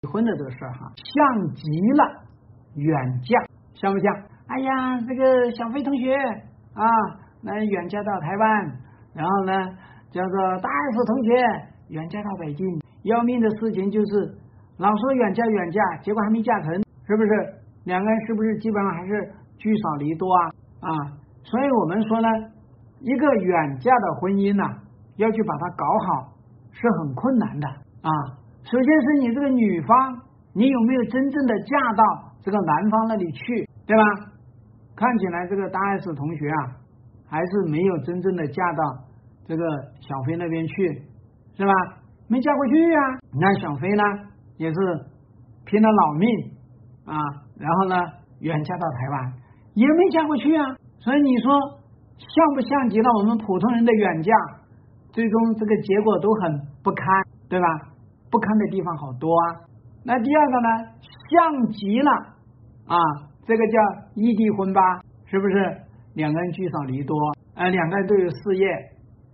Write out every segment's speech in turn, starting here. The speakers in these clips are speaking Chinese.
离婚的这个事儿哈，像极了远嫁，像不像？哎呀，这个小飞同学啊，来远嫁到台湾，然后呢，叫做大 S 同学远嫁到北京。要命的事情就是，老说远嫁远嫁，结果还没嫁成，是不是？两个人是不是基本上还是聚少离多啊？啊，所以我们说呢，一个远嫁的婚姻呐，要去把它搞好是很困难的啊。首先是你这个女方，你有没有真正的嫁到这个男方那里去，对吧？看起来这个大 S 同学啊，还是没有真正的嫁到这个小飞那边去，是吧？没嫁过去啊。那小飞呢，也是拼了老命啊，然后呢，远嫁到台湾，也没嫁过去啊。所以你说像不像极了我们普通人的远嫁？最终这个结果都很不堪，对吧？不堪的地方好多啊，那第二个呢，像极了啊，这个叫异地婚吧，是不是？两个人聚少离多，呃，两个人都有事业，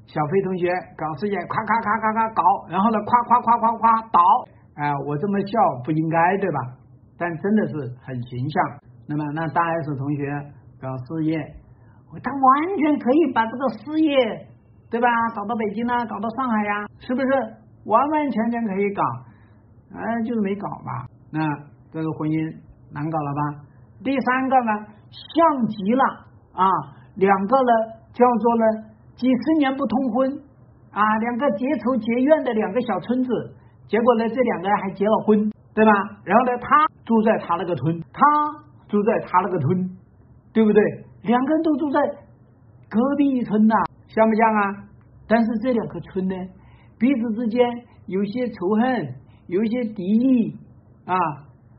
小飞同学搞事业，夸夸夸夸夸搞，然后呢，夸夸夸夸夸倒，哎，我这么笑不应该对吧？但真的是很形象。那么那大 S 同学搞事业，他完全可以把这个事业，对吧？搞到北京啊，搞到上海呀，是不是？完完全全可以搞，哎，就是没搞吧？那这个婚姻难搞了吧？第三个呢，像极了啊，两个呢叫做呢几十年不通婚啊，两个结仇结怨的两个小村子，结果呢这两个人还结了婚，对吧？然后呢他住在他那个村，他住在他那个村，对不对？两个人都住在隔壁村呐，像不像啊？但是这两个村呢？彼此之间有些仇恨，有一些敌意啊，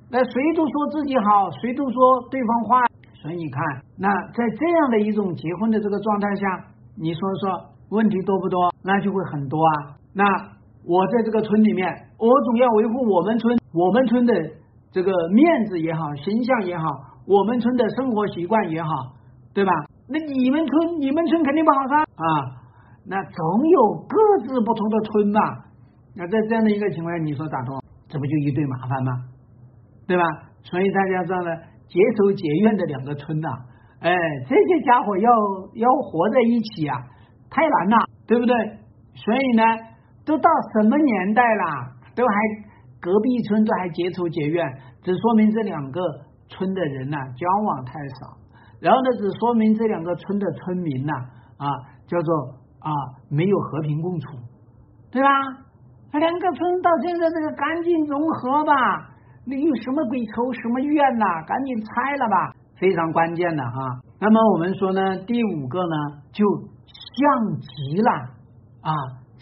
那谁都说自己好，谁都说对方坏，所以你看，那在这样的一种结婚的这个状态下，你说说问题多不多？那就会很多啊。那我在这个村里面，我总要维护我们村我们村的这个面子也好，形象也好，我们村的生活习惯也好，对吧？那你们村你们村肯定不好噻啊。那总有各自不同的村嘛，那在这样的一个情况下，你说咋弄？这不就一堆麻烦吗？对吧？所以大家知道呢，结仇结怨的两个村呐，哎，这些家伙要要活在一起啊，太难了，对不对？所以呢，都到什么年代了，都还隔壁村都还结仇结怨，只说明这两个村的人呐交往太少，然后呢，只说明这两个村的村民呐啊叫做。啊，没有和平共处，对吧？两个村到现在这个赶紧融合吧，你有什么鬼仇什么怨呐？赶紧拆了吧，非常关键的哈。那么我们说呢，第五个呢，就像极了啊，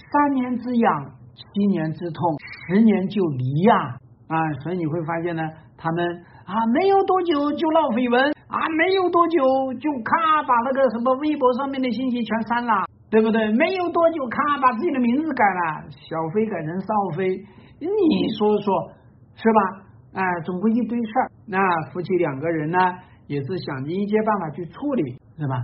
三年之痒，七年之痛，十年就离呀啊！所以你会发现呢，他们啊，没有多久就闹绯闻啊，没有多久就咔把那个什么微博上面的信息全删了。对不对？没有多久，咔，把自己的名字改了，小飞改成少飞，你说说是吧？哎，总归一堆事儿。那夫妻两个人呢，也是想尽一切办法去处理，是吧？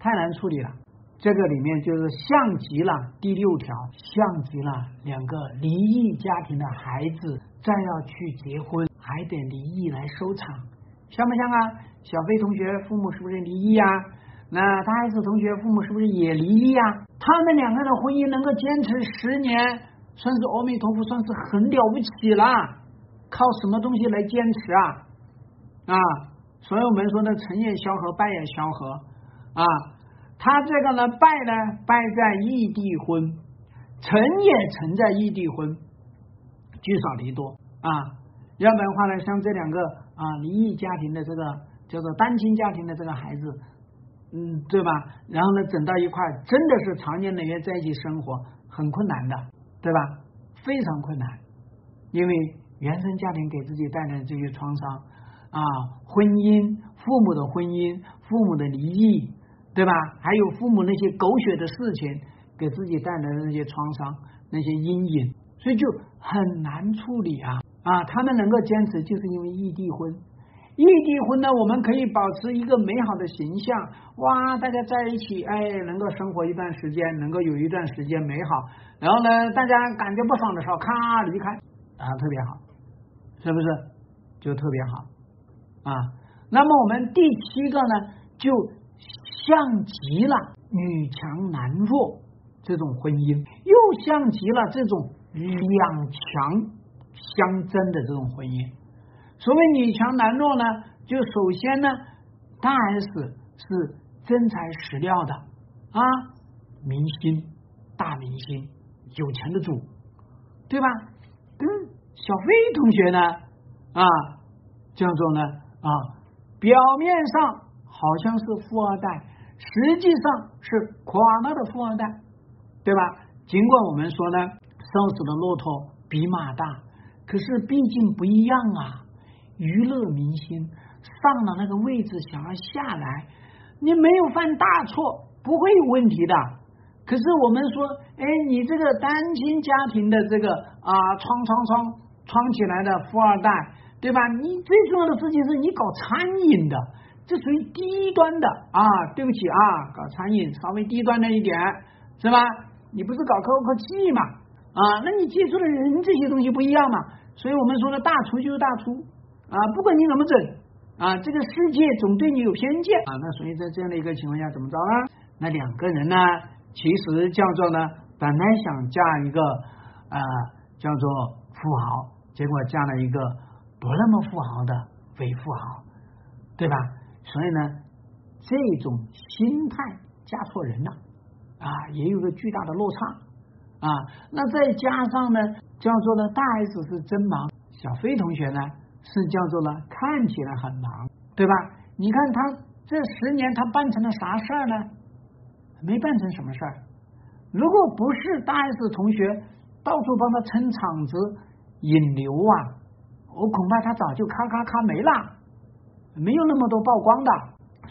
太难处理了。这个里面就是像极了第六条，像极了两个离异家庭的孩子再要去结婚，还得离异来收场，像不像啊？小飞同学父母是不是离异啊？那大 S 同学父母是不是也离异呀？他们两个人的婚姻能够坚持十年，算是阿弥陀佛，算是很了不起了。靠什么东西来坚持啊？啊，所以我们说呢，成也萧何，败也萧何啊。他这个呢，败呢，败在异地婚；成也成在异地婚，聚少离多啊。要不然的话呢，像这两个啊离异家庭的这个叫做单亲家庭的这个孩子。嗯，对吧？然后呢，整到一块真的是常年累月在一起生活很困难的，对吧？非常困难，因为原生家庭给自己带来的这些创伤啊，婚姻、父母的婚姻、父母的离异，对吧？还有父母那些狗血的事情给自己带来的那些创伤、那些阴影，所以就很难处理啊啊！他们能够坚持，就是因为异地婚。异地婚呢，我们可以保持一个美好的形象，哇，大家在一起，哎，能够生活一段时间，能够有一段时间美好，然后呢，大家感觉不爽的时候，咔离开啊，特别好。是不是就特别好啊？那么我们第七个呢，就像极了女强男弱这种婚姻，又像极了这种两强相争的这种婚姻。所谓女强男弱呢，就首先呢，大 S 是真材实料的啊，明星大明星，有钱的主，对吧？跟小飞同学呢啊，叫做呢啊，表面上好像是富二代，实际上是垮了的富二代，对吧？尽管我们说呢，瘦死的骆驼比马大，可是毕竟不一样啊。娱乐明星上了那个位置，想要下来，你没有犯大错，不会有问题的。可是我们说，哎，你这个单亲家庭的这个啊，创创创创起来的富二代，对吧？你最重要的事情是你搞餐饮的，这属于低端的啊。对不起啊，搞餐饮稍微低端了一点，是吧？你不是搞高科技嘛？啊，那你接触的人这些东西不一样嘛？所以我们说的大厨就是大厨。啊，不管你怎么整啊，这个世界总对你有偏见啊。那所以在这样的一个情况下，怎么着呢？那两个人呢，其实叫做呢，本来想嫁一个啊叫做富豪，结果嫁了一个不那么富豪的伪富豪，对吧？所以呢，这种心态嫁错人了啊，也有个巨大的落差啊。那再加上呢，叫做呢，大 S 是真忙，小飞同学呢？是叫做呢，看起来很忙，对吧？你看他这十年他办成了啥事儿呢？没办成什么事儿。如果不是大 S 同学到处帮他撑场子、引流啊，我恐怕他早就咔咔咔没了，没有那么多曝光的。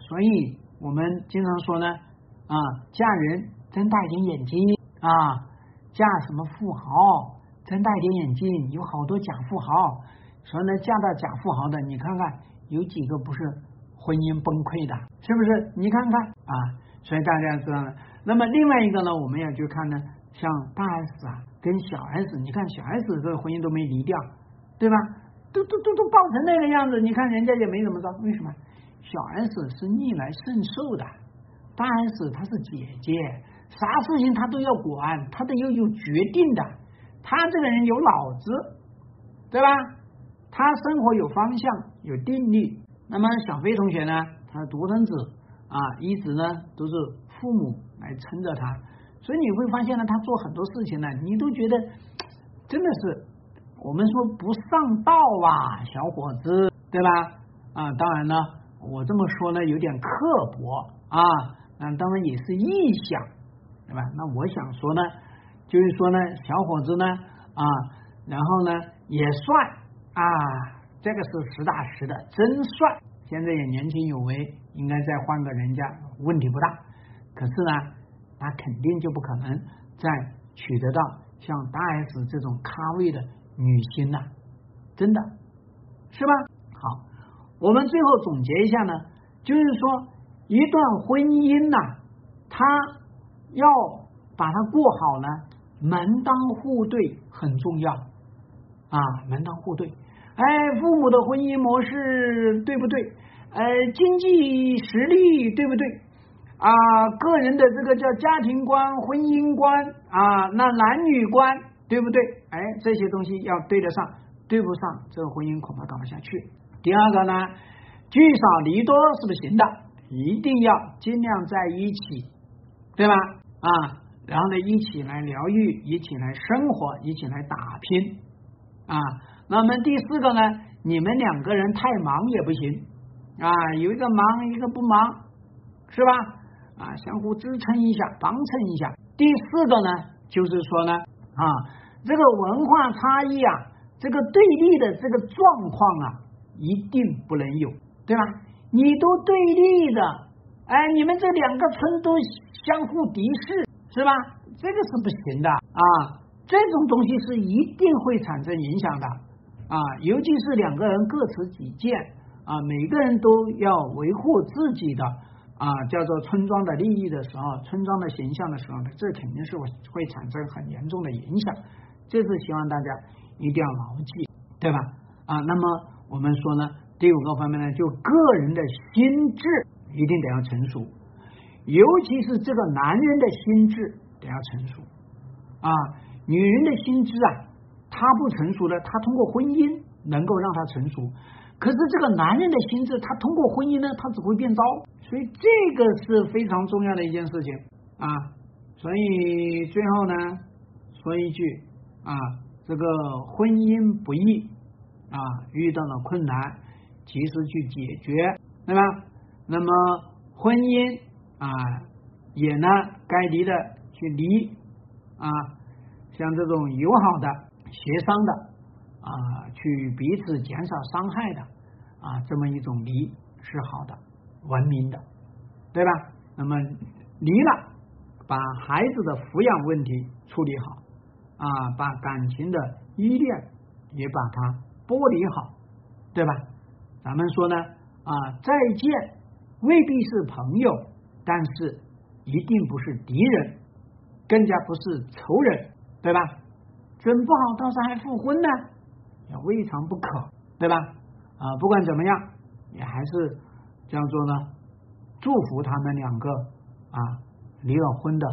所以我们经常说呢，啊，嫁人睁大一点眼睛啊，嫁什么富豪睁大一点眼睛，有好多假富豪。所以呢，嫁到假富豪的，你看看有几个不是婚姻崩溃的，是不是？你看看啊，所以大家知道了。那么另外一个呢，我们要去看呢，像大 S 啊跟小 S，你看小 S 这个婚姻都没离掉，对吧？都都都都爆成那个样子，你看人家也没怎么着，为什么？小 S 是逆来顺受的，大 S 她是姐姐，啥事情她都要管，她都要有决定的，她这个人有脑子，对吧？他生活有方向，有定力。那么小飞同学呢？他独生子啊，一直呢都是父母来撑着他，所以你会发现呢，他做很多事情呢，你都觉得真的是我们说不上道啊，小伙子，对吧？啊，当然呢，我这么说呢有点刻薄啊，嗯，当然也是臆想，对吧？那我想说呢，就是说呢，小伙子呢啊，然后呢也帅。啊，这个是实打实的，真帅！现在也年轻有为，应该再换个人家问题不大。可是呢，他肯定就不可能再取得到像大 S 这种咖位的女星了，真的是吧？好，我们最后总结一下呢，就是说一段婚姻呐，他要把它过好呢，门当户对很重要啊，门当户对。哎，父母的婚姻模式对不对？呃，经济实力对不对？啊，个人的这个叫家庭观、婚姻观啊，那男女观对不对？哎，这些东西要对得上，对不上，这个婚姻恐怕搞不下去。第二个呢，聚少离多是不行的，一定要尽量在一起，对吧？啊，然后呢，一起来疗愈，一起来生活，一起来打拼啊。那么第四个呢？你们两个人太忙也不行啊，有一个忙，一个不忙，是吧？啊，相互支撑一下，帮衬一下。第四个呢，就是说呢，啊，这个文化差异啊，这个对立的这个状况啊，一定不能有，对吧？你都对立的，哎，你们这两个村都相互敌视，是吧？这个是不行的啊，这种东西是一定会产生影响的。啊，尤其是两个人各持己见啊，每个人都要维护自己的啊，叫做村庄的利益的时候，村庄的形象的时候，这肯定是会会产生很严重的影响。这是希望大家一定要牢记，对吧？啊。那么我们说呢，第五个方面呢，就个人的心智一定得要成熟，尤其是这个男人的心智得要成熟啊。女人的心智啊，她不成熟的，她通过婚姻能够让她成熟。可是这个男人的心智，他通过婚姻呢，他只会变糟。所以这个是非常重要的一件事情啊。所以最后呢，说一句啊，这个婚姻不易啊，遇到了困难，及时去解决，对吧？那么婚姻啊，也呢该离的去离啊，像这种友好的、协商的啊，去彼此减少伤害的啊，这么一种离是好的、文明的，对吧？那么离了。把孩子的抚养问题处理好啊，把感情的依恋也把它剥离好，对吧？咱们说呢啊，再见未必是朋友，但是一定不是敌人，更加不是仇人，对吧？整不好到时候还复婚呢，也未尝不可，对吧？啊，不管怎么样，也还是叫做呢，祝福他们两个啊。离了婚的